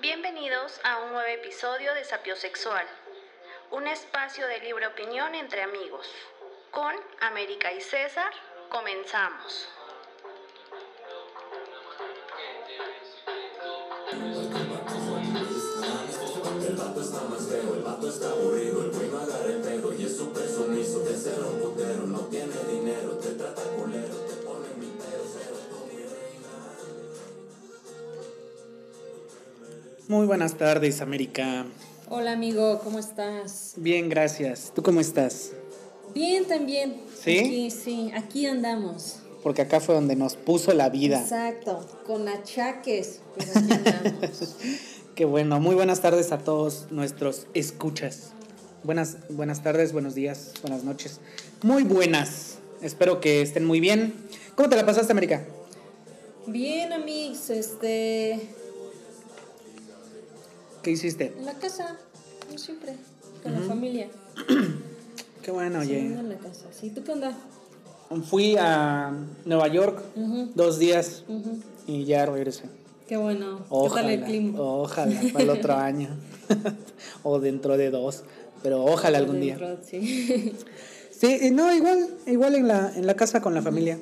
Bienvenidos a un nuevo episodio de Sapiosexual, un espacio de libre opinión entre amigos. Con América y César, comenzamos. El vato está más feo, el vato está aburrido, el el y es un Muy buenas tardes, América. Hola amigo, ¿cómo estás? Bien, gracias. ¿Tú cómo estás? Bien también. ¿Sí? Aquí, sí, aquí andamos. Porque acá fue donde nos puso la vida. Exacto, con achaques, pero aquí andamos. Qué bueno. Muy buenas tardes a todos nuestros escuchas. Buenas, buenas tardes, buenos días, buenas noches. Muy buenas. Espero que estén muy bien. ¿Cómo te la pasaste, América? Bien, amigos, este, ¿Qué hiciste? en la casa, como siempre, con la familia. Qué bueno, Sí, oye. en la casa. Sí, ¿tú qué onda? Fui a Nueva York dos días y ya regresé. Qué bueno. Ojalá, ¿Qué tal el clima? ojalá para el otro año o dentro de dos, pero ojalá algún día. Sí. Sí, no, igual, igual en la, en la casa con la familia.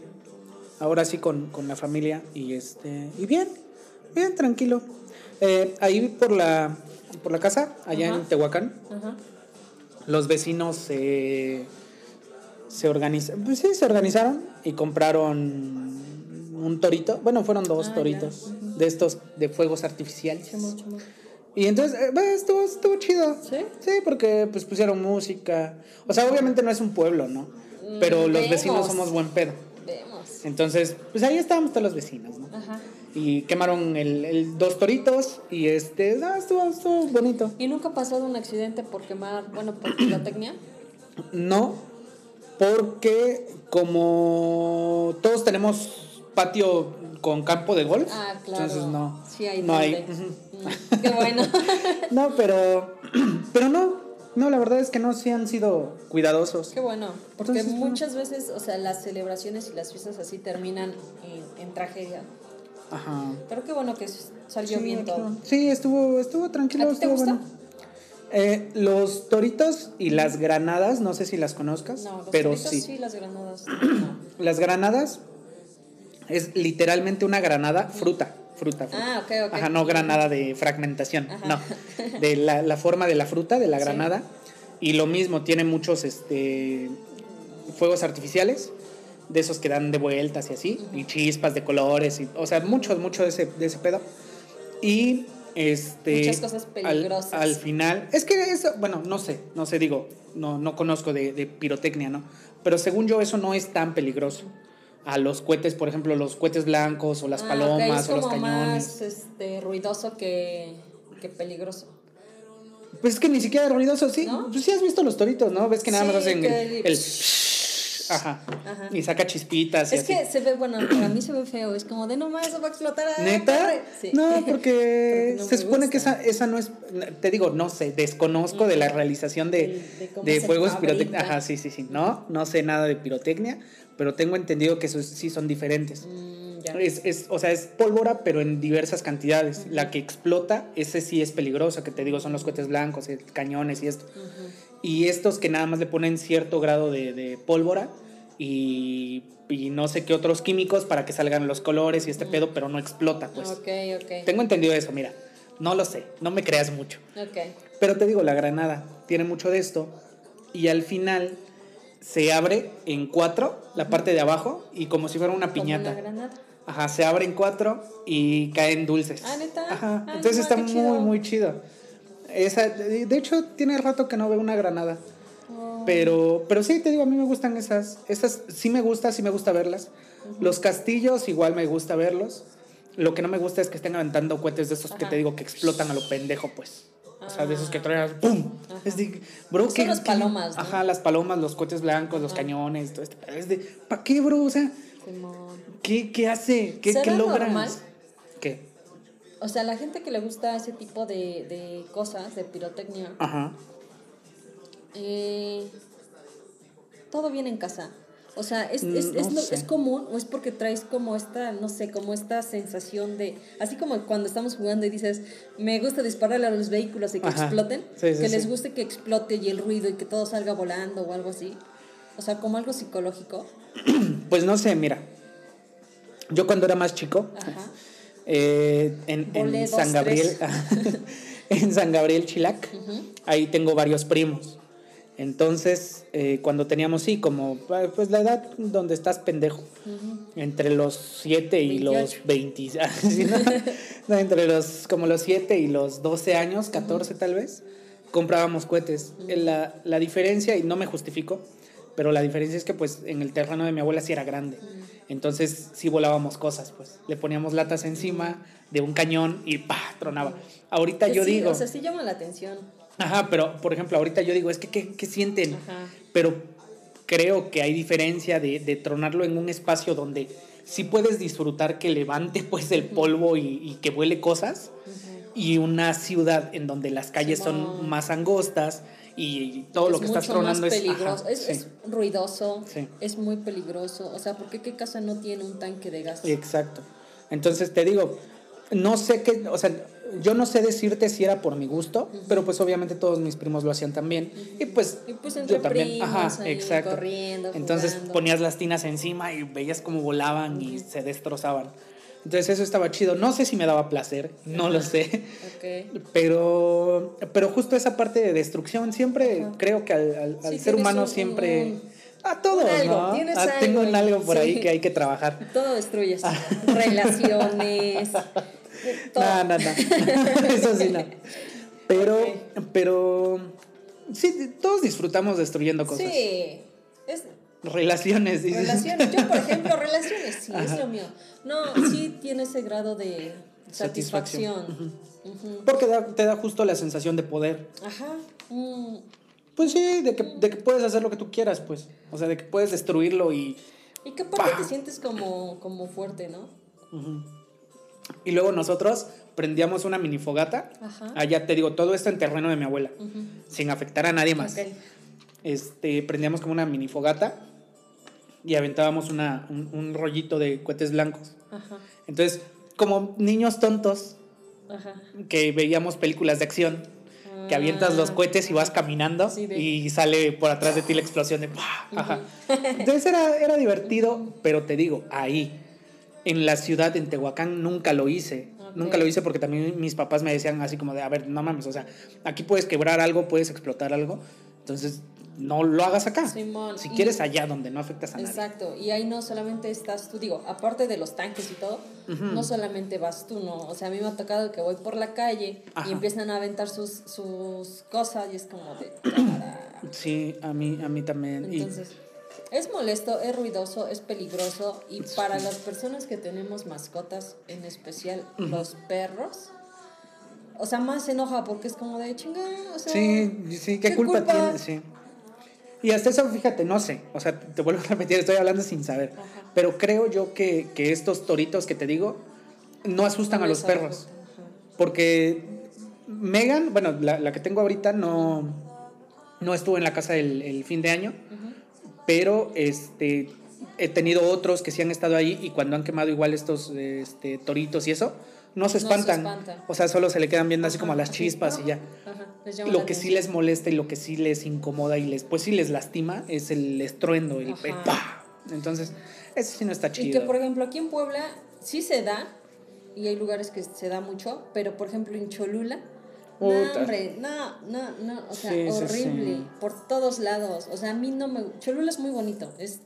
Ahora sí con, con la familia y este y bien, bien tranquilo. Eh, ahí por la por la casa, allá en. Tehuacán, Ajá. los vecinos se se organizaron, pues sí, se organizaron y compraron un torito. Bueno, fueron dos Ah, toritos de estos de fuegos artificiales. Chamo, chamo. Y entonces, eh, bah, estuvo, estuvo chido. ¿Sí? Sí, porque pues pusieron música. O sea, obviamente no es un pueblo, ¿no? Mm, Pero los vemos. vecinos somos buen pedo. Vemos. Entonces, pues ahí estábamos todos los vecinos, ¿no? Ajá. Y quemaron el, el dos toritos y este, ah, estuvo, estuvo bonito. ¿Y nunca ha pasado un accidente por quemar, bueno, por pirotecnia? No, porque como todos tenemos patio con campo de golf, Ah, claro. entonces no. Sí, hay no hay. Mm, Qué bueno. No, pero, pero no, no, la verdad es que no, sí han sido cuidadosos. Qué bueno. Porque Entonces, muchas veces, o sea, las celebraciones y las fiestas así terminan en, en tragedia. Ajá. Pero qué bueno que salió Sí, bien todo. Sí, estuvo, estuvo tranquilo, ¿A ti te estuvo gusta? bueno. Eh, los toritos y las granadas, no sé si las conozcas, No, los pero toritos sí. sí. las granadas. no. Las granadas es literalmente una granada fruta, fruta, fruta. Ah, ok, ok. Ajá, no granada de fragmentación, Ajá. no, de la, la forma de la fruta, de la Sí. granada. Y lo mismo, tiene muchos este, fuegos artificiales, de esos que dan de vueltas y así, y chispas de colores, y, o sea, muchos, mucho de ese, de ese pedo. Y este... Muchas cosas al- peligrosas. Al, final, es que eso, bueno, no sé, no sé, digo, no, no conozco de, de pirotecnia, ¿no? Pero según yo eso no es tan peligroso. A los cohetes, por ejemplo, los cohetes blancos o las Ah, palomas es o los cañones. más este, ruidoso que, que peligroso. Pues es que ni siquiera ruidoso, sí. ¿No? Pues sí has visto los toritos, ¿no? Ves que nada más Sí, hacen que el, el- el Ajá. Ajá. Y saca chispitas y Es así. que se ve, bueno, para mí se ve feo. Es como de no más, eso va a explotar. ah, ¿Neta? corre". Sí. No, porque Porque no se supone que gusta. esa, esa no es, te digo, no sé, desconozco de la realización de, De- de fuegos pirotecnia. Ajá, sí, sí, sí. No, no sé nada de pirotecnia, pero tengo entendido que esos sí son diferentes. Mm. Es, es, o sea, es pólvora, pero en diversas cantidades. La que explota, ese sí es peligroso, que te digo, son los cohetes blancos, eh, cañones y esto. Ujú. Y estos que nada más le ponen cierto grado de, de pólvora y, y no sé qué otros químicos para que salgan los colores y este pedo, pero no explota, pues. Ok, ok. Tengo entendido eso, mira. No lo sé, no me creas mucho. Ok. Pero te digo, la granada tiene mucho de esto y al final se abre en cuatro la parte de abajo y como si fuera una Como piñata. una granada. Ajá, se abre en cuatro y caen dulces. Ah, ¿neta? Ajá, Ah, entonces no, está muy, chido. muy chido. Esa, de hecho, tiene rato que no veo una granada. Oh. Pero, pero sí, te digo, a mí me gustan esas. Esas sí me gusta, sí me gusta verlas. Los castillos igual me gusta verlos. Lo que no me gusta es que estén aventando cohetes de esos que te digo que explotan a lo pendejo, pues. O sea, de esos que Ah. traen ¡pum! Ajá. Es de, bro, Son ¿qué- las palomas, ¿no? Ajá, las palomas, los cohetes blancos, los cañones, todo pedo. Es de, ¿para qué, bro? O sea, Simón. ¿qué, qué hace? ¿Qué, ¿Será qué logras? normal? ¿Qué? O sea, la gente que le gusta ese tipo de, de cosas, de pirotecnia, Ajá. eh, todo viene en casa. O sea, ¿es, Mm, es, es, no común o es porque traes como esta, no sé, como esta sensación de, así como cuando estamos jugando y dices, me gusta dispararle a los vehículos y que Ajá. exploten, Sí, sí, que les guste que explote y el ruido y que todo salga volando o algo así. O sea, como algo psicológico. Pues no sé, mira. Yo cuando era más chico, Ajá. Eh, en, en San Gabriel, en San Gabriel Chilac, ahí tengo varios primos. Entonces, eh, cuando teníamos, sí, como pues la edad donde estás pendejo, entre los 7 y los 20, sí, ¿no? No, entre los, como los 7 y los 12 años, 14 tal vez, comprábamos cohetes. Eh, La, la diferencia, y no me justifico, pero la diferencia es que pues en el terreno de mi abuela sí era grande. Entonces sí volábamos cosas, pues. Le poníamos latas encima de un cañón y ¡pah! tronaba. Ahorita Que yo sí, digo... O sea, sí llama la atención. Ajá, pero por ejemplo, ahorita yo digo, es que ¿qué, qué sienten? Ajá. Pero creo que hay diferencia de, de tronarlo en un espacio donde sí puedes disfrutar que levante pues el polvo y, y que vuele cosas y una ciudad en donde las calles son más angostas y todo lo que estás tronando es, peligroso. ajá, es, sí, es ruidoso, Sí. es muy peligroso. O sea, ¿por qué qué casa no tiene un tanque de gas? exacto. Entonces te digo, no sé qué, o sea, yo no sé decirte si era por mi gusto, pero pues obviamente todos mis primos lo hacían también y pues, Y pues yo también, ajá, ahí, exacto. corriendo, Entonces jugando. ponías las tinas encima y veías cómo volaban y se destrozaban. Entonces eso estaba chido. No sé si me daba placer, no lo sé. Pero, pero justo esa parte de destrucción, siempre Ajá. creo que al, al- al Sí, ser humano un- siempre... un- a todos, algo, ¿no? tienes Ah, tengo algo un algo por ahí que hay que trabajar. Todo destruyes. Relaciones. todo. No, no, no. Eso sí, no. Pero, pero, sí, todos disfrutamos destruyendo cosas. Sí. Es, Relaciones, dices. relaciones. Yo, por ejemplo, relaciones, sí, es Ajá. lo mío. No, sí tiene ese grado de Satisfacción. Porque da- te da justo la sensación de poder. Ajá. Mm, Pues sí, de que, de que puedes hacer lo que tú quieras, pues. O sea, de que puedes destruirlo y... Y que aparte Pa. te sientes como, como fuerte, ¿no? Y luego nosotros prendíamos una mini fogata. Ajá. Allá te digo, todo esto en terreno de mi abuela. Sin afectar a nadie más. Ok. este, prendíamos como una mini fogata y aventábamos una, un, un rollito de cohetes blancos. Ajá. Entonces, como niños tontos Ajá. que veíamos películas de acción, que avientas los Ah. cohetes y vas caminando Sí, de- y sale por atrás de ti la explosión de ¡pah! Ajá. Entonces era, era divertido, pero te digo, ahí, en la ciudad, en Tehuacán, nunca lo hice. Ok. Nunca lo hice porque también mis papás me decían así como de, a ver, no mames, o sea, aquí puedes quebrar algo, puedes explotar algo, entonces no lo hagas acá. Simón, si y- quieres allá donde no afectas a nadie. Exacto, y ahí no solamente estás tú, digo, aparte de los tanques y todo, no solamente vas tú, ¿no? O sea, a mí me ha tocado que voy por la calle Ajá. y empiezan a aventar sus, sus cosas y es como de... Sí, a mí, a mí también. Y- Entonces, es molesto, es ruidoso, es peligroso y para las personas que tenemos mascotas, en especial los perros, o sea, más se enoja porque es como de chinga, o sea... Sí, sí, ¿qué, ¿qué culpa, culpa? tiene? Sí. Y hasta eso, fíjate, no sé, o sea, te vuelvo a repetir, estoy hablando sin saber, Ajá. pero creo yo que, que estos toritos que te digo no asustan no a los perros, Ajá. porque Megan, bueno, la, la que tengo ahorita no, no estuvo en la casa el, el fin de año, pero este, he tenido otros que sí han estado ahí y cuando han quemado igual estos este, toritos y eso, no se se espantan, o sea, solo se le quedan viendo así como Ajá, las chispas y ya. Ajá, Lo que sí les molesta y lo que sí les incomoda y les, pues sí les lastima es el estruendo, el. ¡pah! Entonces, eso sí no está Y chido. que, por ejemplo, aquí en Puebla sí se da, y hay lugares que se da mucho, pero por ejemplo en Cholula, no, hombre, no, no, no, o sea, Sí, horrible, sí. por todos lados. O sea, a mí no me. Cholula es muy bonito, es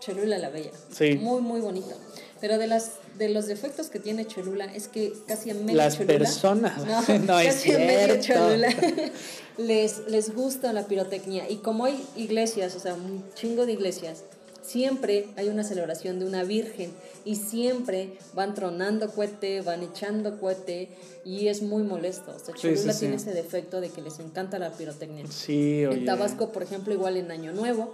Cholula la Bella. Sí. Muy, muy bonito. Pero de las de los defectos que tiene Cholula es que casi en medio Las Cholula. personas. No, No es casi en medio cierto. Cholula. les, les gusta la pirotecnia. Y como hay iglesias, o sea, un chingo de iglesias, siempre hay una celebración de una virgen. Y siempre van tronando cohete, van echando cohete. Y es muy molesto. O sea, Sí, Cholula sí, tiene ese defecto de que les encanta la pirotecnia. Sí, oye. En Tabasco, por ejemplo, igual en Año Nuevo,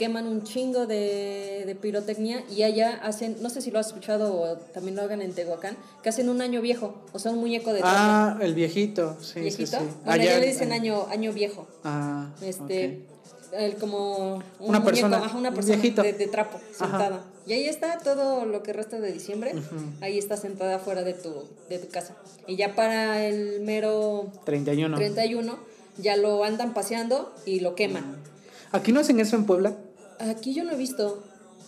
queman un chingo de, de pirotecnia y allá hacen, no sé si lo has escuchado o también lo hagan en Tehuacán, que hacen un año viejo, o sea, un muñeco de trapo Ah, el viejito, sí, viejito. sí, sí. Bueno, Allá- le dicen año, año viejo. Ah, Este, el como un Una persona, ajá, una un persona viejito. de, de trapo Ajá. sentada. Y ahí está todo lo que resta de diciembre. Ahí está sentada fuera de tu, de tu casa. Y ya para el mero 31. 31 ya lo andan paseando y lo queman. ¿Aquí no hacen eso en Puebla? Aquí yo no he visto.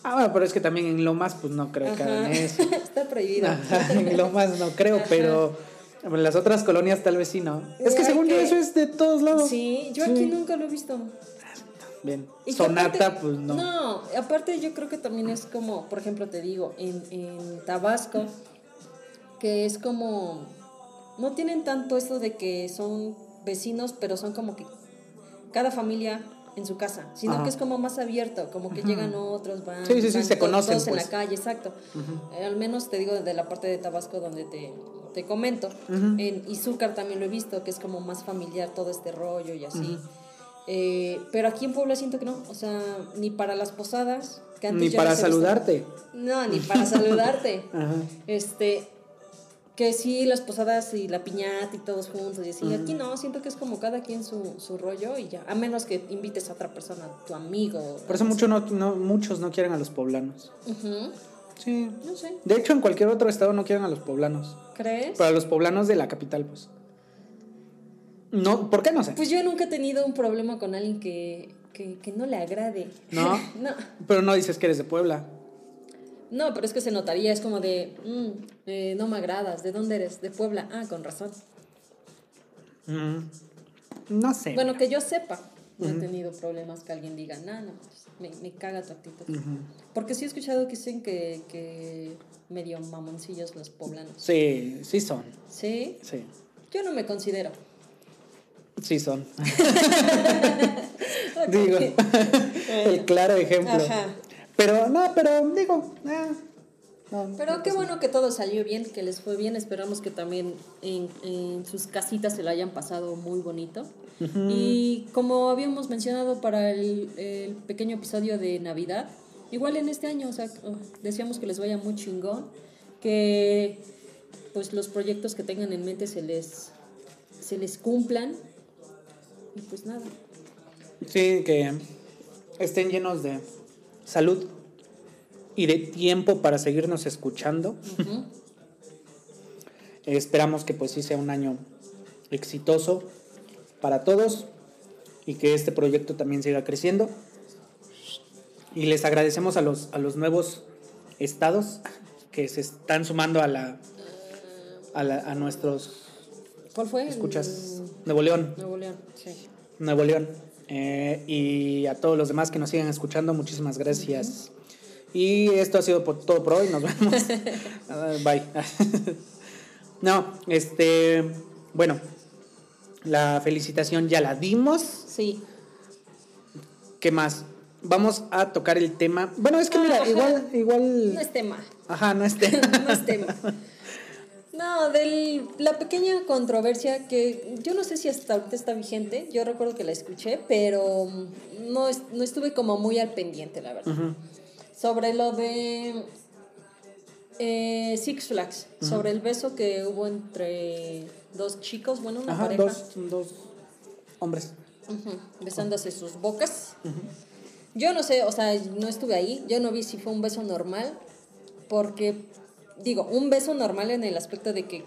Ah, bueno, pero es que también en Lomas, pues no creo que hagan Ajá. eso. está prohibido. Ajá, en Lomas no creo, Ajá. pero en las otras colonias tal vez sí, ¿no? Es que según yo eso es de todos lados. Sí, yo Sí. aquí nunca lo he visto. Bien. Y Sonata, aparte- pues no. No, aparte yo creo que también es como, por ejemplo, te digo, en, en Tabasco, que es como, no tienen tanto eso de que son vecinos, pero son como que cada familia en su casa, sino Ajá. que es como más abierto, como que llegan otros, van, Sí, sí, sí, van se conocen, todos en pues. la calle, exacto. Eh, al menos te digo de la parte de Tabasco donde te, te comento. En Izúcar también lo he visto, que es como más familiar todo este rollo y así. Eh, pero aquí en Puebla siento que no, o sea, ni para las posadas, que antes Ni para saludarte. No, ni para saludarte. Ajá. Este, que sí, las posadas y la piñata y todos juntos y así. Aquí no, siento que es como cada quien su, su rollo y ya. A menos que invites a otra persona, tu amigo. Por eso mucho no, no- muchos no quieren a los poblanos. Sí. No sé, De hecho, en cualquier otro estado no quieren a los poblanos. ¿crees? Pero a los poblanos de la capital, pues. No, ¿por qué no sé? Pues yo nunca he tenido un problema con alguien que, que, que no le agrade. ¿No? no. Pero no dices que eres de Puebla. No, pero es que se notaría, es como de, mm, eh, no me agradas, ¿de dónde eres? De Puebla. Ah, con razón. Mm, No sé. Bueno, que yo sepa, no he tenido problemas que alguien diga, no, no, me, me caga tu actitud. Porque sí he escuchado que dicen que, que medio mamoncillos los poblanos. Sí, sí son. ¿Sí? Sí, Yo no me considero. sí son. Digo, el claro ejemplo. Ajá. Pero no, pero digo, no, Pero qué bueno que todo salió bien, que les fue bien. Esperamos que también en, en sus casitas se lo hayan pasado muy bonito. Y como habíamos mencionado para el, el pequeño episodio de Navidad, igual en este año, o sea, oh, deseamos que les vaya muy chingón, que pues los proyectos que tengan en mente se les, se les cumplan. Y pues nada. Sí, que estén llenos de salud y de tiempo para seguirnos escuchando. Esperamos que pues sí sea un año exitoso para todos y que este proyecto también siga creciendo. Y les agradecemos a los, a los nuevos estados que se están sumando a la a, la- a nuestros ¿Cuál fue? escuchas Nuevo León, Nuevo León, sí. Nuevo León. Eh, y a todos los demás que nos sigan escuchando, muchísimas gracias. Y esto ha sido por- todo por hoy, nos vemos. Ah, Bye. no, este, bueno, la felicitación ya la dimos. Sí. ¿Qué más? Vamos a tocar el tema. Bueno, es que mira, igual, igual. No es tema. Ajá, no es tema. no es tema. No, de la pequeña controversia que yo no sé si hasta ahorita está vigente, yo recuerdo que la escuché, pero no, no estuve como muy al pendiente, la verdad. Sobre lo de eh, Six Flags, sobre el beso que hubo entre dos chicos, bueno, una Ajá, pareja, dos, dos hombres. besándose sus bocas. Yo no sé, o sea, no estuve ahí, yo no vi si fue un beso normal, porque, digo, un beso normal en el aspecto de que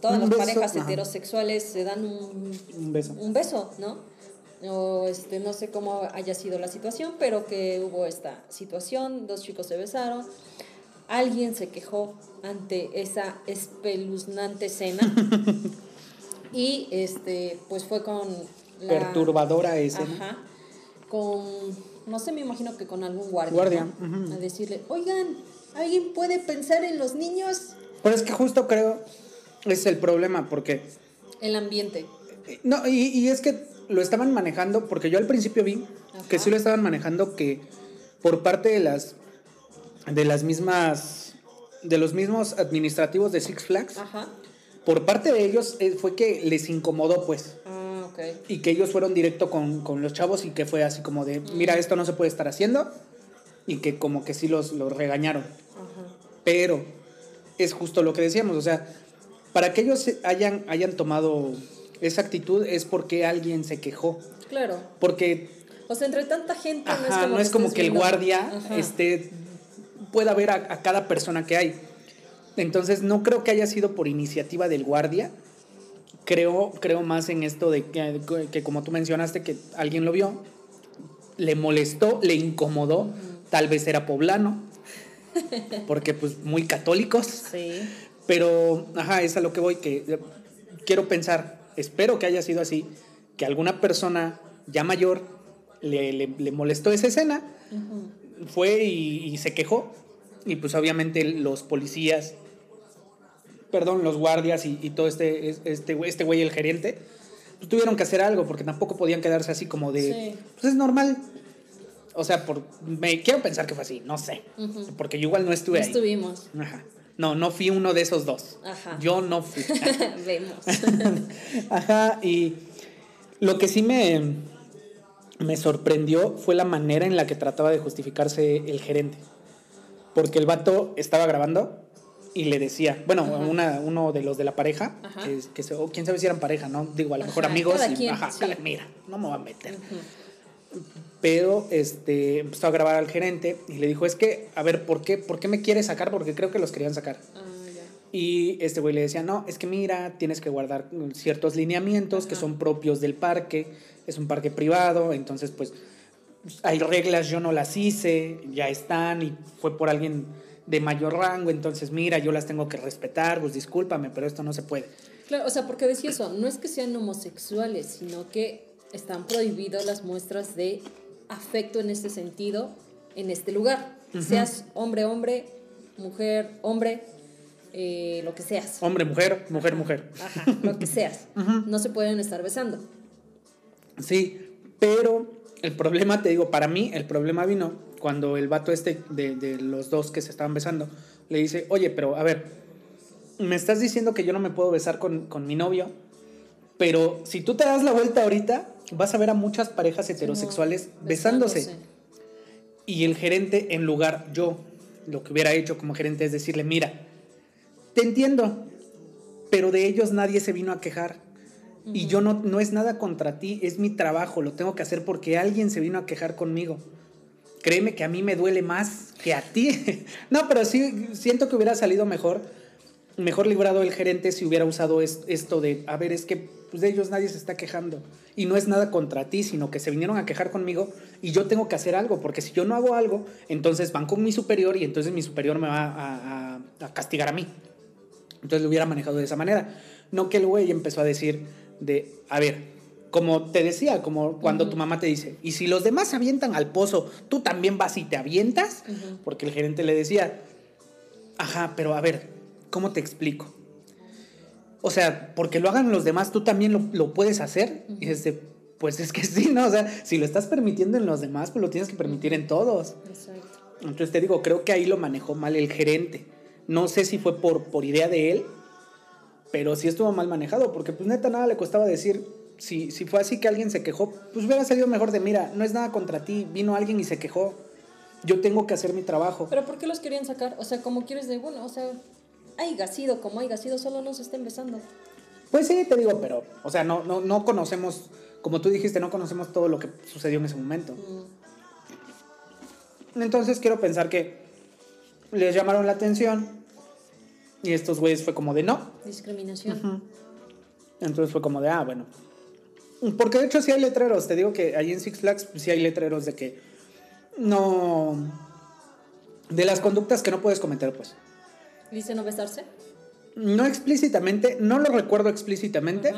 todas Un las beso, parejas ajá. heterosexuales se dan un, Un beso. un beso, ¿no? O este, no sé cómo haya sido la situación, pero que hubo esta situación, dos chicos se besaron, alguien se quejó ante esa espeluznante escena y este, pues fue con la... Perturbadora escena. Ajá. Con, no sé, me imagino que con algún guardia. Guardia, ¿no? ujú. A decirle, oigan, ¿alguien puede pensar en los niños? Pero es que justo creo es el problema, porque El ambiente. No, y, y es que lo estaban manejando, porque yo al principio vi que sí lo estaban manejando que por parte de las de las mismas de los mismos administrativos de Six Flags, Ajá. por parte de ellos eh, fue que les incomodó pues Ah, ok. y que ellos fueron directo con, con los chavos y que fue así como de, mira, esto no se puede estar haciendo y que como que sí los, los regañaron. Ajá. Pero es justo lo que decíamos, o sea, para que ellos hayan, hayan tomado esa actitud es porque alguien se quejó. Claro. Porque O sea, entre tanta gente no es Ajá, como, no es como que el guardia Ajá. este, pueda ver a, a cada persona que hay. Entonces no creo que haya sido por iniciativa del guardia. Creo, creo más en esto de que, que como tú mencionaste, que alguien lo vio, le molestó, le incomodó, tal vez era poblano, porque pues muy católicos. Sí. Pero, ajá, es a lo que voy, que eh, quiero pensar, espero que haya sido así, que alguna persona ya mayor le, le- le molestó esa escena, fue y, y se quejó, y pues obviamente los policías, perdón, los guardias y, y todo este, es- este, güey- este güey, el gerente, pues tuvieron que hacer algo, porque tampoco podían quedarse así como de, Sí. pues es normal. O sea, por, me quiero pensar que fue así, no sé, porque yo igual no No estuve ahí. estuvimos. Ajá. No, no fui uno de esos dos. Ajá. Yo no fui. Vemos. Ajá, y lo que sí me, me sorprendió fue la manera en la que trataba de justificarse el gerente. Porque el vato estaba grabando y le decía, bueno, una, uno de los de la pareja, que, que se- o quién sabe si eran pareja, ¿no? Digo, a lo mejor Ajá, amigos. y, quien, ajá, sí. mira, no me voy a meter. Pero este, empezó a grabar al gerente y le dijo, es que, a ver, ¿por qué, ¿por qué me quieres sacar? Porque creo que los querían sacar. Ah, ya. Y este güey le decía, no, es que mira, tienes que guardar ciertos lineamientos que son propios del parque, es un parque privado, entonces pues hay reglas, yo no las hice, ya están y fue por alguien de mayor rango, entonces mira, yo las tengo que respetar, pues discúlpame, pero esto no se puede. Claro, o sea, porque decía eso, no es que sean homosexuales, sino que están prohibidas las muestras de afecto en este sentido, en este lugar. Seas hombre, hombre, mujer, hombre, eh, lo que seas. Hombre, mujer, mujer, mujer. Ajá, lo que seas. No se pueden estar besando. Sí, pero el problema, te digo, para mí el problema vino cuando el vato este de, de los dos que se estaban besando le dice, oye, pero a ver, me estás diciendo que yo no me puedo besar con, con mi novio, pero si tú te das la vuelta ahorita, vas a ver a muchas parejas heterosexuales besándose. Y el gerente, en lugar, yo, lo que hubiera hecho como gerente es decirle, mira, te entiendo, pero de ellos nadie se vino a quejar. Y yo no, no es nada contra ti, es mi trabajo, lo tengo que hacer porque alguien se vino a quejar conmigo. Créeme que a mí me duele más que a ti. no, pero sí siento que hubiera salido mejor, mejor librado el gerente si hubiera usado es- esto de, a ver, es que pues, de ellos nadie se está quejando. Y no es nada contra ti, sino que se vinieron a quejar conmigo y yo tengo que hacer algo, porque si yo no hago algo, entonces van con mi superior y entonces mi superior me va a, a- a castigar a mí. Entonces lo hubiera manejado de esa manera. No que el güey empezó a decir de, a ver, como te decía, como cuando tu mamá te dice, y si los demás se avientan al pozo, tú también vas y te avientas, porque el gerente le decía, ajá, pero a ver, ¿cómo te explico? O sea, porque lo hagan los demás, tú también lo, lo puedes hacer. Y dices, pues es que sí, ¿no? O sea, si lo estás permitiendo en los demás, pues lo tienes que permitir en todos. Exacto. Entonces te digo, creo que ahí lo manejó mal el gerente. No sé si fue por, por idea de él, pero sí estuvo mal manejado, porque pues neta nada le costaba decir, si, si fue así que alguien se quejó, pues hubiera salido mejor de, mira, no es nada contra ti, vino alguien y se quejó, yo tengo que hacer mi trabajo. Pero ¿por qué los querían sacar? O sea, como quieres de, bueno, o sea, haya sido como haya sido, solo no se estén besando. Pues sí, te digo, pero, o sea, no, no, no conocemos, como tú dijiste, no conocemos todo lo que sucedió en ese momento. Entonces quiero pensar que les llamaron la atención y estos güeyes fue como de no. Discriminación. Entonces fue como de, ah, bueno. Porque de hecho sí hay letreros, te digo que ahí en Six Flags sí hay letreros de que no... De las conductas que no puedes cometer, pues. Dice no besarse. No explícitamente, no lo recuerdo explícitamente,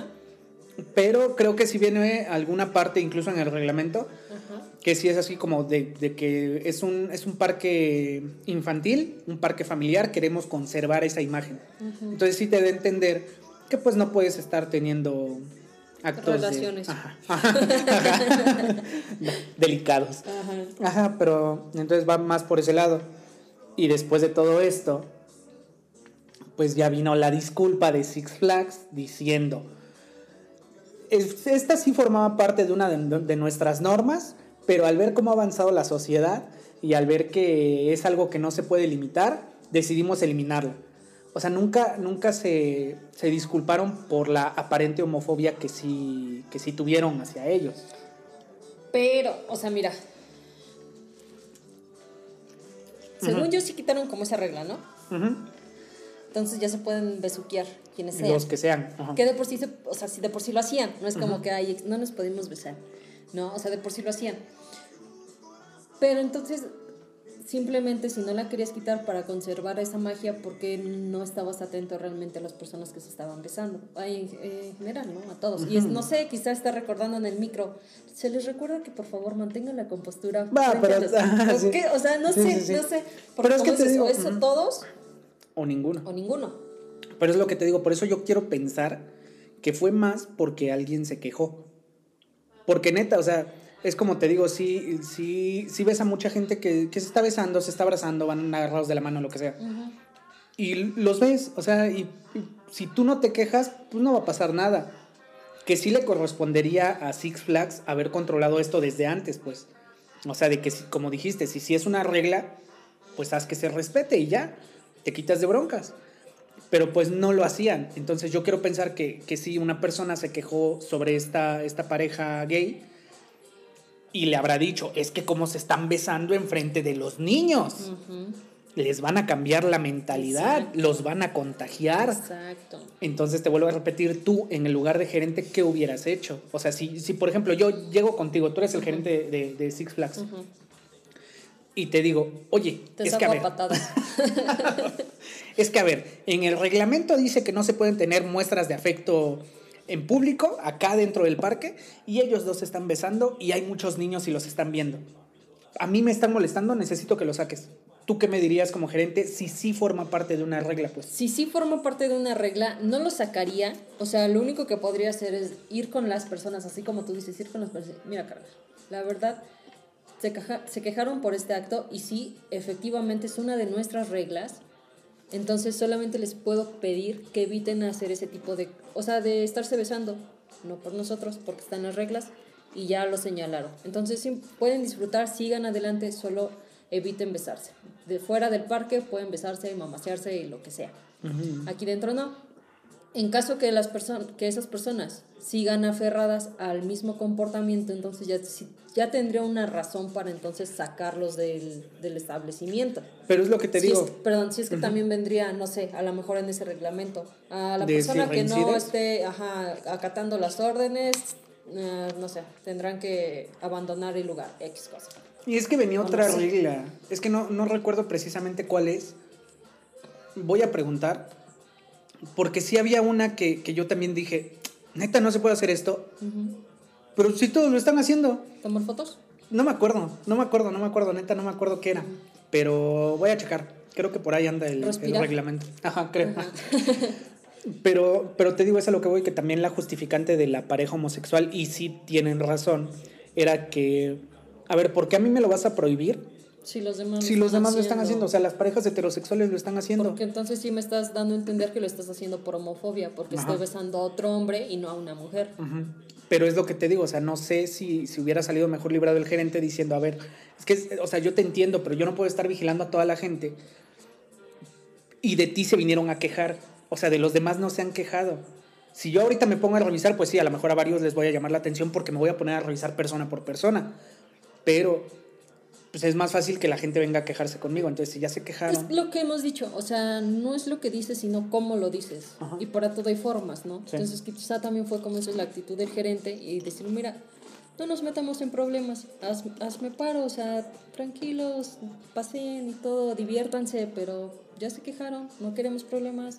pero creo que sí viene alguna parte, incluso en el reglamento, que sí es así como de, de que es un, es un parque infantil, un parque familiar, queremos conservar esa imagen. Entonces sí te da a entender que pues no puedes estar teniendo actos de- Relaciones. ajá, ajá, ajá, delicados. Ajá, pero entonces va más por ese lado. Y después de todo esto, pues ya vino la disculpa de Six Flags diciendo, "Es- esta sí formaba parte de una de, nuestras normas, pero al ver cómo ha avanzado la sociedad y al ver que es algo que no se puede limitar, decidimos eliminarla. O sea, nunca, nunca se, se disculparon por la aparente homofobia que sí, que sí tuvieron hacia ellos. Pero, o sea, mira. Según yo sí quitaron como esa regla, ¿no? Entonces ya se pueden besuquear quienes sean. Los que sean. ajá. Que de por sí, se- o sea, si de por sí lo hacían, no es como que ay, no nos podemos besar, no, o sea, de por sí lo hacían. Pero entonces, simplemente si no la querías quitar para conservar esa magia, porque no estabas atento realmente a las personas que se estaban besando? Ay, en, en general, ¿no? A todos. Y es, no sé, quizás está recordando en el micro. Se les recuerda que por favor mantengan la compostura. Va, pero- los- ajá, ¿O sí. O sea, no Sí, sé, sí, no sé. Porque Pero es que te dices, digo, o eso ujú. todos O ninguno. o ninguno. Pero es lo que te digo, por eso yo quiero pensar que fue más porque alguien se quejó. Porque neta, o sea, es como te digo, sí, sí, sí ves a mucha gente que, que se está besando, se está abrazando, van agarrados de la mano, lo que sea. Y los ves, o sea, y, y si tú no te quejas, pues no va a pasar nada. Que sí le correspondería a Six Flags haber controlado esto desde antes, pues. O sea, de que, si- como dijiste, si, si es una regla, pues haz que se respete y ya, te quitas de broncas. Pero pues no lo hacían. Entonces yo quiero pensar que, que si una persona se quejó sobre esta, esta pareja gay y le habrá dicho, es que como se están besando enfrente de los niños, les van a cambiar la mentalidad, Exacto. los van a contagiar. Exacto. Entonces te vuelvo a repetir, tú en el lugar de gerente, ¿qué hubieras hecho? O sea, si, si por ejemplo yo llego contigo, tú eres el gerente de, de Six Flags. Y te digo, oye, Te es que a ver, es que a ver, en el reglamento dice que no se pueden tener muestras de afecto en público, acá dentro del parque, y ellos dos se están besando y hay muchos niños y los están viendo. A mí me están molestando, necesito que lo saques. ¿Tú qué me dirías como gerente si sí forma parte de una regla? Pues Si sí forma parte de una regla, no lo sacaría. O sea, lo único que podría hacer es ir con las personas, así como tú dices, ir con las personas. Mira, Carla, la verdad, se, caja- se quejaron por este acto y sí, efectivamente es una de nuestras reglas. Entonces solamente les puedo pedir que eviten hacer ese tipo de... O sea, de estarse besando, no por nosotros, porque están las reglas y ya lo señalaron. Entonces pueden disfrutar, sigan adelante, solo eviten besarse. De fuera del parque pueden besarse, mamasearse y lo que sea. Aquí dentro no. En caso que, las personas que esas personas sigan aferradas al mismo comportamiento, entonces ya, ya tendría una razón para entonces sacarlos del, del establecimiento. Pero es lo que te Si digo. es- perdón, si es que también vendría, no sé, a lo mejor en ese reglamento. A la ¿De si persona que no esté ajá, acatando las órdenes, eh, no sé, tendrán que abandonar el lugar, X cosa. Y es que venía No otra sé. regla. Es que no, no recuerdo precisamente cuál es. Voy a preguntar. Porque sí había una que, que yo también dije, neta, no se puede hacer esto. Pero sí todos lo están haciendo. ¿Tomar fotos? No me acuerdo, no me acuerdo, no me acuerdo, neta, no me acuerdo qué era. Pero voy a checar. Creo que por ahí anda el, reglamento. Ajá, creo. pero, pero te digo, es a lo que voy, que también la justificante de la pareja homosexual, y sí tienen razón, era que, a ver, ¿por qué a mí me lo vas a prohibir? Si los demás Si los demás lo están haciendo, o sea, las parejas heterosexuales lo están haciendo. Porque entonces sí me estás dando a entender que lo estás haciendo por homofobia, porque Ajá. estoy besando a otro hombre y no a una mujer. Ujú. Pero es lo que te digo, o sea, no sé si, si hubiera salido mejor librado el gerente diciendo, a ver, es que, o sea, yo te entiendo, pero yo no puedo estar vigilando a toda la gente. Y de ti se vinieron a quejar, o sea, de los demás no se han quejado. Si yo ahorita me pongo a revisar, pues sí, a lo mejor a varios les voy a llamar la atención porque me voy a poner a revisar persona por persona. Pero, pues es más fácil que la gente venga a quejarse conmigo. Entonces, si ya se quejaron... Es lo que hemos dicho, o sea, no es lo que dices, sino cómo lo dices. Ajá. Y para todo hay formas, ¿no? Sí. Entonces quizá también fue como eso es la actitud del gerente y decir, mira, no nos metamos en problemas, haz- hazme paro, o sea, tranquilos, pasen y todo, diviértanse, pero ya se quejaron, no queremos problemas.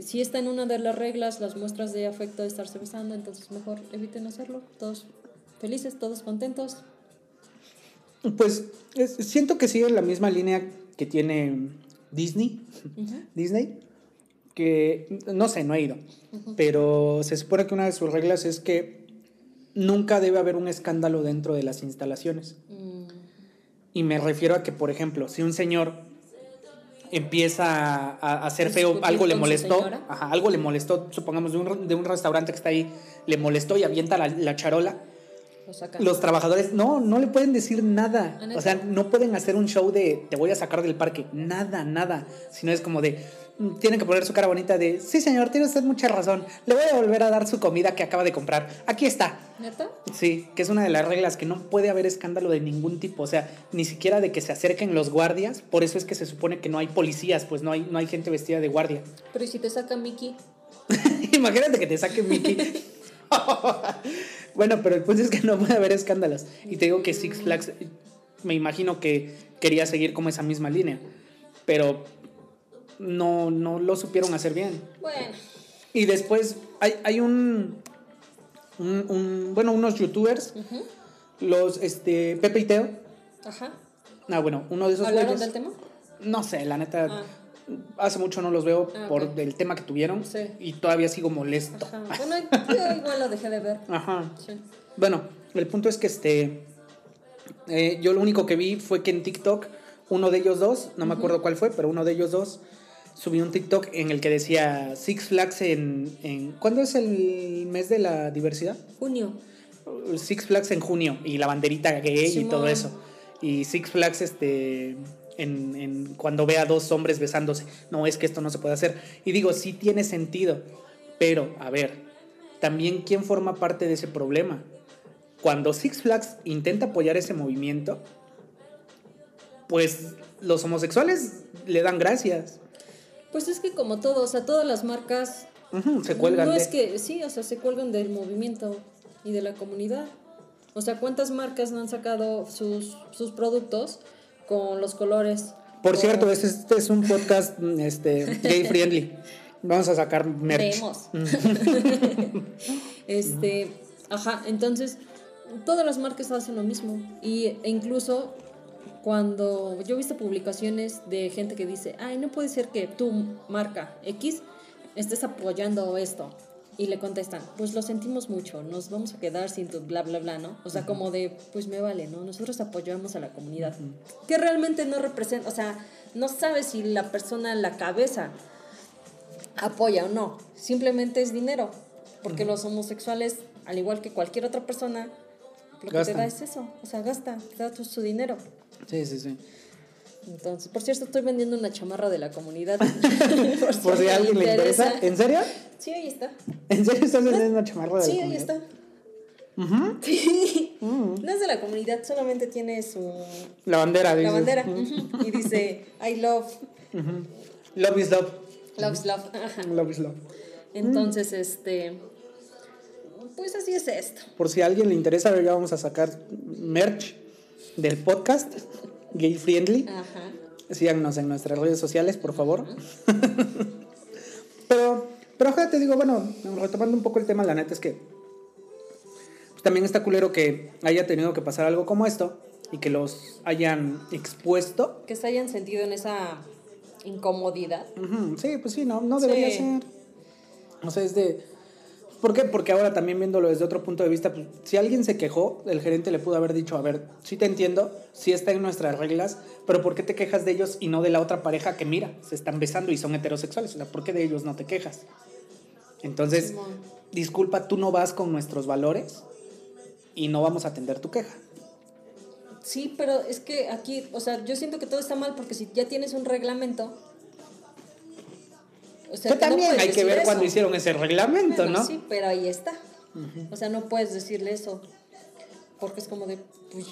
Si está en una de las reglas, las muestras de afecto de estarse besando, entonces mejor eviten hacerlo. Todos felices, todos contentos. Pues es- siento que sigue la misma línea que tiene Disney. Disney. Que no sé, no he ido. Pero se supone que una de sus reglas es que nunca debe haber un escándalo dentro de las instalaciones. Mm, Y me refiero a que, por ejemplo, si un señor empieza a, hacer feo, algo le molestó, ajá, algo le molestó, supongamos de un, de un restaurante que está ahí, le molestó y avienta la, la charola, lo sacan. los trabajadores no, no le pueden decir nada. ¿Ah? O sea, no pueden hacer un show de te voy a sacar del parque. Nada, nada. Sino es como de mm, tienen que poner su cara bonita de, sí señor, tiene usted mucha razón, le voy a volver a dar su comida que acaba de comprar. Aquí está. ¿Neta? Sí, que es una de las reglas que no puede haber escándalo de ningún tipo, o sea, ni siquiera de que se acerquen los guardias, por eso es que se supone que no hay policías, pues no hay, no hay gente vestida de guardia. Pero ¿y si te saca Mickey? Imagínate que te saque Mickey. bueno, pero el punto es que no puede haber escándalos. Y te digo que Six Flags, me imagino que quería seguir como esa misma línea, pero no, no lo supieron hacer bien. Bueno, Y después hay, hay un, un, un- bueno, unos youtubers, ujú, los, este, Pepe y Teo. ajá. Ah, bueno, uno de esos ¿Hablaron del tema? No sé, la neta, Ah. Hace mucho no los veo Ah, por el tema que tuvieron Sí. y todavía sigo molesto. Ajá. Bueno, yo igual lo dejé de ver. Ajá. Sí. Bueno, el punto es que este. eh, yo lo único que vi fue que en TikTok, uno de ellos dos, no me acuerdo cuál fue, pero uno de ellos dos subió un TikTok en el que decía Six Flags en. en ¿Cuándo es el mes de la diversidad? Junio. Six Flags en junio y la banderita gay y todo eso. Y Six Flags este en, en cuando ve a dos hombres besándose. No, es que esto no se puede hacer. Y digo, sí tiene sentido. Pero, a ver, también quién forma parte de ese problema. Cuando Six Flags intenta apoyar ese movimiento, pues los homosexuales le dan gracias. Pues es que como todo, o sea, todas las marcas se cuelgan. No de- es que, sí, o sea, se cuelgan del movimiento y de la comunidad. O sea, ¿cuántas marcas no han sacado sus, sus productos con los colores? Por Con- cierto, este, este es un podcast mm, este, gay friendly. Vamos a sacar merch. Vemos. este, ajá, entonces todas las marcas hacen lo mismo y e incluso cuando yo he visto publicaciones de gente que dice, "Ay, no puede ser que tu marca X estés apoyando esto." Y le contestan, pues lo sentimos mucho, nos vamos a quedar sin tu bla, bla, bla, ¿no? O sea, como de, pues me vale, ¿no? Nosotros apoyamos a la comunidad. Que realmente no representa, o sea, no sabes si la persona, la cabeza, apoya o no. Simplemente es dinero. Porque los homosexuales, al igual que cualquier otra persona, lo que Gastan. te da es eso. O sea, gasta, te da tu- su dinero. Sí, sí, sí. Entonces, por cierto, estoy vendiendo una chamarra de la comunidad. Por si a alguien le interesa. ¿En serio? Sí, ahí está. ¿En serio estás vendiendo una chamarra de Sí, la ahí está. Sí. No es de la comunidad, solamente tiene su La bandera, la dices. bandera. Y dice, I love, Love is love. love is love. Ajá. Love is love. Entonces, este, pues así es esto. Por si a alguien le interesa, ya vamos a sacar merch del podcast gay friendly. Ajá. Síganos en nuestras redes sociales, por favor. pero, pero ojalá te digo, bueno, retomando un poco el tema, la neta es que pues, también está culero que haya tenido que pasar algo como esto y que los hayan expuesto. Que se hayan sentido en esa incomodidad. Sí, pues sí, no, no debería Sí. ser. O sea, es de. ¿Por qué? Porque ahora también viéndolo desde otro punto de vista, pues, si alguien se quejó, el gerente le pudo haber dicho, a ver, sí te entiendo, sí está en nuestras reglas, pero ¿por qué te quejas de ellos y no de la otra pareja que mira, se están besando y son heterosexuales? O sea, ¿por qué de ellos no te quejas? Entonces, disculpa, tú no vas con nuestros valores y no vamos a atender tu queja. Sí, pero es que aquí, o sea, yo siento que todo está mal porque si ya tienes un reglamento. O sea, que que no también hay que ver eso. cuando hicieron ese reglamento, Bueno, ¿no? Sí, pero ahí está. O sea, no puedes decirle eso. Porque es como de, pues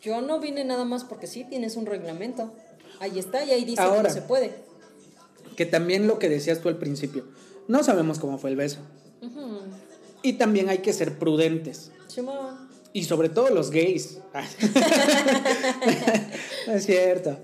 yo no vine nada más porque sí tienes un reglamento. Ahí está y ahí dice que Ahora. no se puede. Que también lo que decías tú al principio, no sabemos cómo fue el beso. Y también hay que ser prudentes. Simón. Y sobre todo los gays. no es cierto.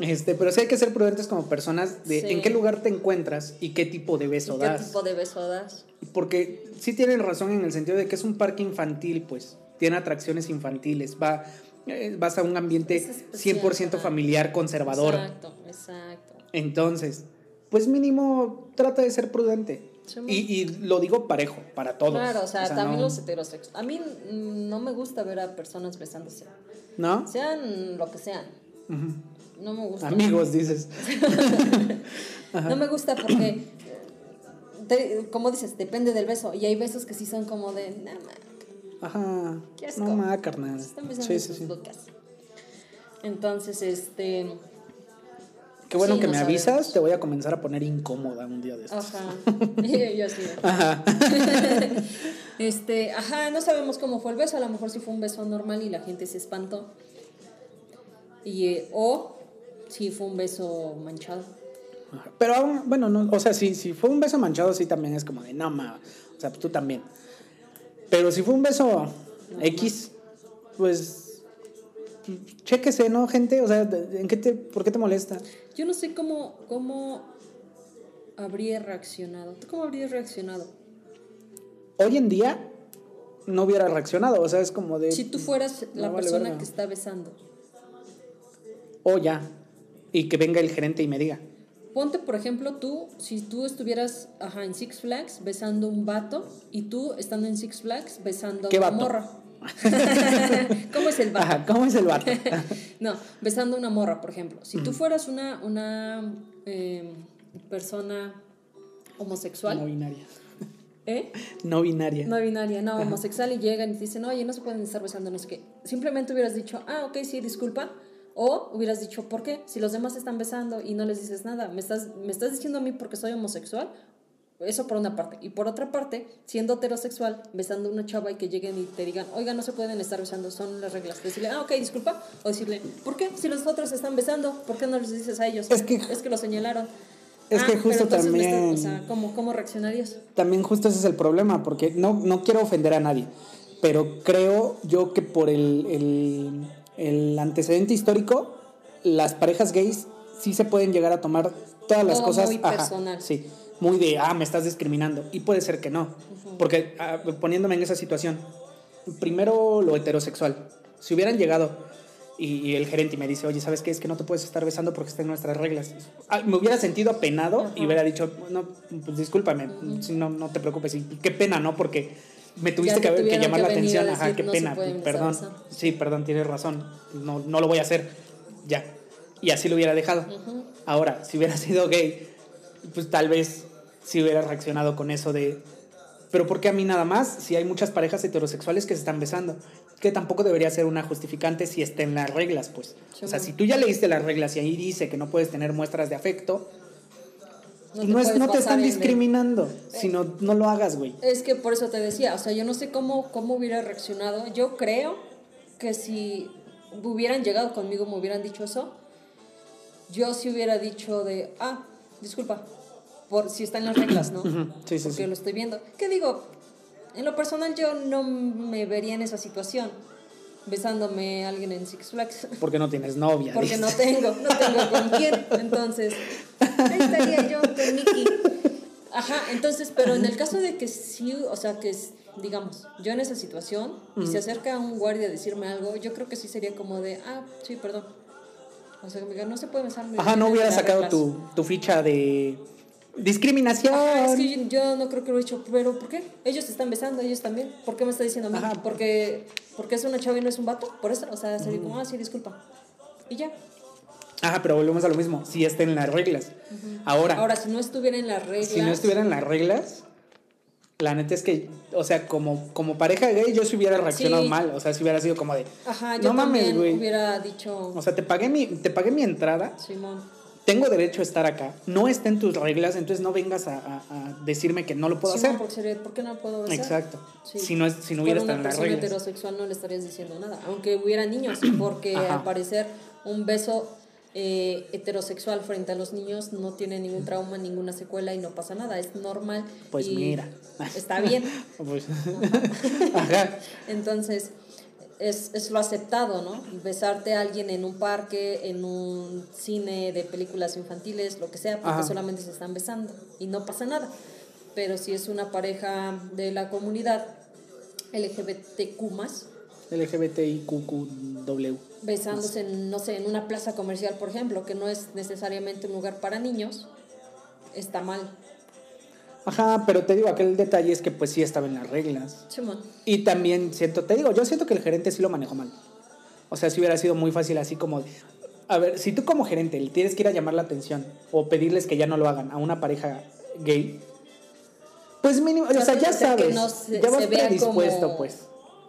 Este, pero sí hay que ser prudentes como personas de Sí. en qué lugar te encuentras y qué tipo de beso ¿Y ¿Qué das. tipo de beso das? Porque sí tienen razón en el sentido de que es un parque infantil, pues. Tiene atracciones infantiles. Va, eh, vas a un ambiente Es especial, 100% ajá. familiar, conservador. Exacto, exacto. Entonces, pues mínimo trata de ser prudente. Sí, Y, y lo digo parejo, para todos. Claro, o sea, también no- los heterosexuales. A mí no me gusta ver a personas besándose. ¿No? Sean lo que sean. No me gusta. Amigos, dices. No me gusta porque, te- como dices, depende del beso. Y hay besos que sí son como de, "Nah, ma, Ajá. Qué asco. No más, carnal. están besando Sí, sí, sus sí. bocas. Entonces, este, Qué bueno Sí, que no me sabemos. avisas, te voy a comenzar a poner incómoda un día de estos. Ajá. Yo así. Ajá. Este, ajá, no sabemos cómo fue el beso, a lo mejor sí fue un beso normal y la gente se espantó. Y, eh, o si fue un beso manchado. Ajá. Pero aún, bueno, no, o sea, si, si fue un beso manchado, sí también es como de, no, ma, o sea, tú también. Pero si fue un beso X, pues, chéquese, ¿no, gente? O sea, ¿en qué te, ¿por qué te molesta? Yo no sé cómo, cómo habría reaccionado. ¿Tú cómo habrías reaccionado? Hoy en día no hubiera reaccionado, o sea, es como de... Si tú fueras no la vale persona verga. que está besando. O ya, y que venga el gerente y me diga. Ponte, por ejemplo, tú, si tú estuvieras ajá, en Six Flags besando un vato y tú estando en Six Flags besando a ¿Qué una vato? morra. ¿Cómo es el vato? Ajá, ¿cómo es el vato? No, besando una morra, por ejemplo. Si Mm. tú fueras una, una eh, persona homosexual, No binaria. ¿eh? No binaria. No binaria, no, homosexual y llegan y te dicen, oye, no se pueden estar besando, no sé qué. Simplemente hubieras dicho, ah, ok, sí, disculpa. O hubieras dicho, ¿por qué? Si los demás están besando y no les dices nada, ¿me estás, me estás diciendo a mí porque soy homosexual? Eso por una parte. Y por otra parte, siendo heterosexual, besando a una chava y que lleguen y te digan, oiga, no se pueden estar besando, son las reglas. Decirle, ah, ok, disculpa. O decirle, ¿por qué? Si los otros están besando, ¿por qué no les dices a ellos? Es que- Es que lo señalaron. Es que pero justo también- o sea, ¿cómo, ¿cómo reaccionarías? También justo ese es el problema, porque no, no quiero ofender a nadie, pero creo yo que por el, el, el antecedente histórico, las parejas gays sí se pueden llegar a tomar todas las Todo cosas. muy personal. Sí, muy de, ah, me estás discriminando. Y puede ser que no, porque ah, poniéndome en esa situación, primero lo heterosexual. Si hubieran llegado y, y el gerente me dice, oye, ¿sabes qué? Es que no te puedes estar besando porque está en nuestras reglas. Ah, me hubiera sentido apenado y hubiera dicho, no, pues discúlpame, no, no te preocupes. Y qué pena, ¿no? Porque me tuviste te que, haber- que llamar que la atención. Ajá, qué "No se pena, perdón. besando". Sí, perdón, tienes razón. No, no lo voy a hacer. Ya. Y así lo hubiera dejado. Ahora, si hubiera sido gay, pues tal vez si hubiera reaccionado con eso de, pero ¿por qué a mí nada más? Si hay muchas parejas heterosexuales que se están besando, que tampoco debería ser una justificante si está en las reglas, pues. Sí, o sea, si tú ya leíste las reglas y ahí dice que no puedes tener muestras de afecto, No no, te es, puedes no te están en el- discriminando, sino no lo hagas, güey. Es que por eso te decía, o sea, yo no sé cómo, cómo hubiera reaccionado. Yo creo que si hubieran llegado conmigo, me hubieran dicho eso, yo sí hubiera dicho de, ah, disculpa, por si está en las reglas, ¿no? Sí, sí, Porque sí. lo estoy viendo. ¿Qué digo? En lo personal yo no me vería en esa situación, besándome a alguien en Six Flags. Porque no tienes novia. Porque no tengo, no tengo con quién. Entonces, ahí estaría yo con Mickey. Ajá, entonces, pero en el caso de que sí, o sea, que es, digamos, yo en esa situación y se acerca un guardia a decirme algo, yo creo que sí sería como de, ah, sí, perdón. O sea, que me diga, no se puede besar. me Ajá, no hubiera sacado reglas". tu, tu ficha de discriminación. Ajá, es que yo, yo no creo que lo he hecho, pero ¿por qué? Ellos se están besando, ellos también. ¿Por qué me está diciendo a mí? Ajá. Porque, porque es una chava y no es un vato, por eso, o sea, sería como, ah, sí, disculpa. Y ya. Ajá, pero volvemos a lo mismo, si está en las reglas. Ahora, Ahora, si no estuviera en las reglas. si no estuviera en las reglas, la neta es que, o sea, como, como pareja gay, yo sí hubiera reaccionado Sí. mal. O sea, si hubiera sido como de, Ajá, yo no mames, güey. hubiera dicho, O sea, te pagué, mi, te pagué mi entrada, Simón. Tengo derecho a estar acá, no está en tus reglas, entonces no vengas a, a- a decirme que no lo puedo Simón, hacer. porque sería, ¿por qué no puedo besar? Exacto. Sí. Si no, es, si no hubiera estado en las reglas. heterosexual no le estarías diciendo nada, aunque hubiera niños, porque Ajá. al parecer un beso eh, heterosexual frente a los niños no tiene ningún trauma, ninguna secuela y no pasa nada, es normal. Pues y mira. Está bien. Pues, Ajá. Entonces, es, es lo aceptado, ¿no? Besarte a alguien en un parque, en un cine de películas infantiles, lo que sea, porque Ajá. solamente se están besando y no pasa nada. Pero si es una pareja de la comunidad LGBTQ, LGBTIQQW. besándose, en, no sé, en una plaza comercial, por ejemplo, que no es necesariamente un lugar para niños, está mal. Ajá, pero te digo, aquel detalle es que pues sí estaba en las reglas. Simón. Y también siento, te digo, yo siento que el gerente sí lo manejó mal. O sea, si hubiera sido muy fácil así como... A ver, si tú como gerente le tienes que ir a llamar la atención o pedirles que ya no lo hagan a una pareja gay, pues mínimo, o sea, ya sabes, no se- ya vas predispuesto, como- pues.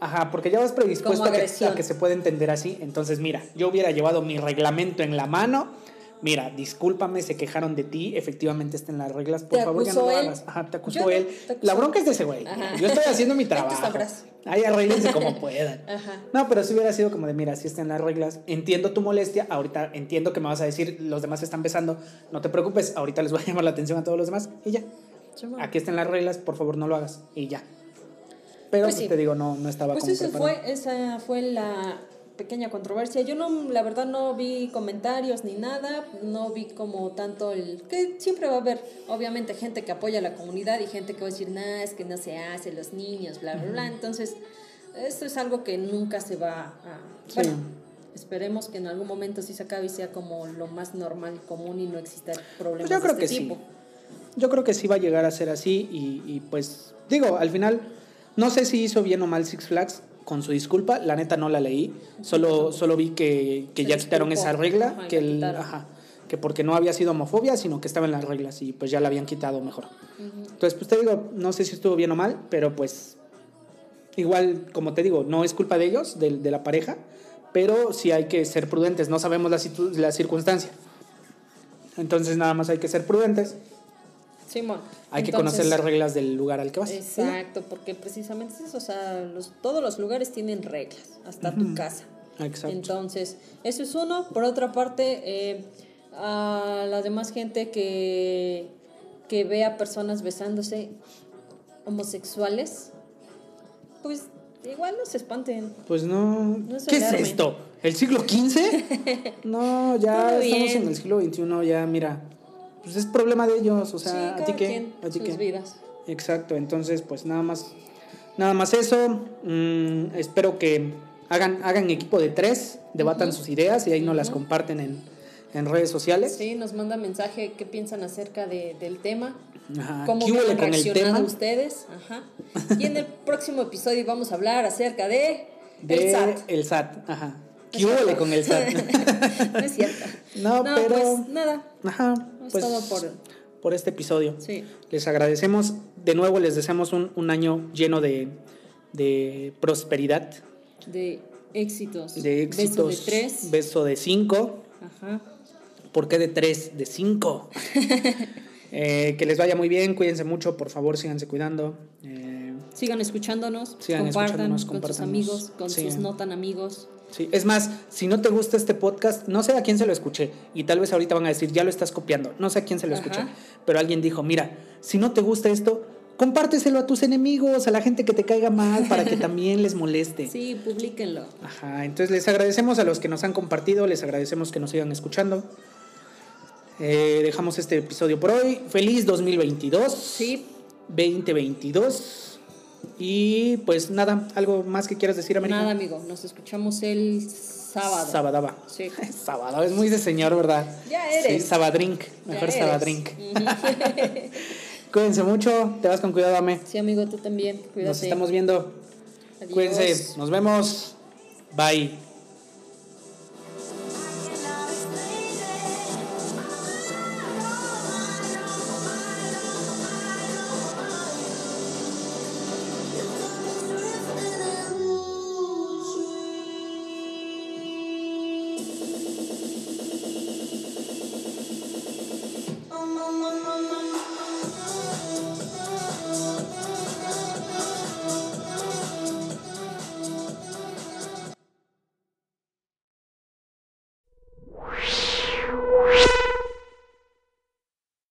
Ajá, porque ya vas predispuesto a que, a que se puede entender así. Entonces, mira, yo hubiera llevado mi reglamento en la mano, mira, discúlpame, se quejaron de ti, efectivamente está en las reglas, por ¿Te favor ya no lo hagas. Ajá, te acusó no, él. te acusó. La bronca es de ese güey. Ajá. Yo estoy haciendo mi trabajo. Ahí arreglense como puedan. Ajá. No, pero si hubiera sido como de, mira, si está en las reglas, entiendo tu molestia, ahorita entiendo que me vas a decir, los demás están besando, no te preocupes, ahorita les voy a llamar la atención a todos los demás y ya. Aquí están las reglas, por favor no lo hagas y ya. Pero Pues pues, sí. te digo, no, no estaba Pues como eso preparado. fue, esa fue la pequeña controversia. Yo no, la verdad no vi comentarios ni nada, no vi como tanto el... que siempre va a haber, obviamente, gente que apoya a la comunidad y gente que va a decir, nada, es que no se hace, los niños, bla, bla, bla. Entonces, esto es algo que nunca se va a... Sí. Bueno, esperemos que en algún momento sí se acabe y sea como lo más normal común y no exista problemas Pues yo creo de que este sí. tipo. Yo creo que sí va a llegar a ser así y, y, pues digo, al final no sé si hizo bien o mal Six Flags con su disculpa, la neta no la leí, solo, solo vi que, que ya quitaron esa regla, que, el- ajá, que porque no había sido homofobia, sino que estaba en las reglas y pues ya la habían quitado mejor. Entonces, pues te digo, no sé si estuvo bien o mal, pero pues igual, como te digo, no es culpa de ellos, de, de la pareja, pero sí hay que ser prudentes, no sabemos la, situ- la circunstancia. Entonces nada más hay que ser prudentes. Simón. Hay que conocer las reglas del lugar al que vas. Exacto, porque precisamente es eso, o sea, los, todos los lugares tienen reglas, hasta tu casa. Exacto. Entonces, eso es uno. Por otra parte, eh, a la demás gente que, que ve a personas besándose homosexuales, pues igual no se espanten. Pues no. ¿Qué es esto? ¿El siglo XV? no, ya estamos en el siglo XXI, ya mira. Pues es problema de ellos, o sea, sí, ¿a cada ti qué? ¿A ti sus qué? vidas. Exacto, entonces pues nada más, nada más eso. Mm, espero que hagan, hagan equipo de tres, debatan sus ideas y ahí nos las comparten en, en redes sociales. Sí, nos manda mensaje qué piensan acerca de, del tema. Ajá. ¿Cómo ¿Qué huele hubieran con el reaccionado tema? ustedes? Ajá. Y en el próximo episodio vamos a hablar acerca de, De el SAT. El SAT, ajá. ¿Qué huele con el SAT? no es cierto. No, pero- Pues nada. Ajá, Es pues todo por- por este episodio. Sí. Les agradecemos. De nuevo les deseamos un, un año lleno de, de prosperidad, De éxitos. de éxitos. Beso de tres. Beso de cinco. Ajá. ¿Por qué de tres? De cinco. Eh, que les vaya muy bien, cuídense mucho, por favor, síganse cuidando. Eh, Sigan escuchándonos. Sigan compartan escuchándonos, con sus amigos, con Sí. sus no tan amigos. Sí. Es más, si no te gusta este podcast, no sé a quién se lo escuché, y tal vez ahorita van a decir, ya lo estás copiando, no sé a quién se lo Ajá. escuché, pero alguien dijo, mira, si no te gusta esto, compárteselo a tus enemigos, a la gente que te caiga mal, para que también les moleste. Sí, publíquenlo. Ajá, entonces les agradecemos a los que nos han compartido, les agradecemos que nos sigan escuchando. Eh, dejamos este episodio por hoy. Feliz 2022. Sí. 2022. Y pues nada, algo más que quieras decir, América. Nada, amigo. Nos escuchamos el sábado. Sabadaba. Sí. Sábado, es muy de señor, ¿verdad? Ya eres. Sí, sabadrink. Mejor sabadrink. Cuídense mucho, te vas con cuidado, Ame. Sí, amigo, tú también. Cuídate. Nos estamos viendo. Adiós. Cuídense, nos vemos. Bye.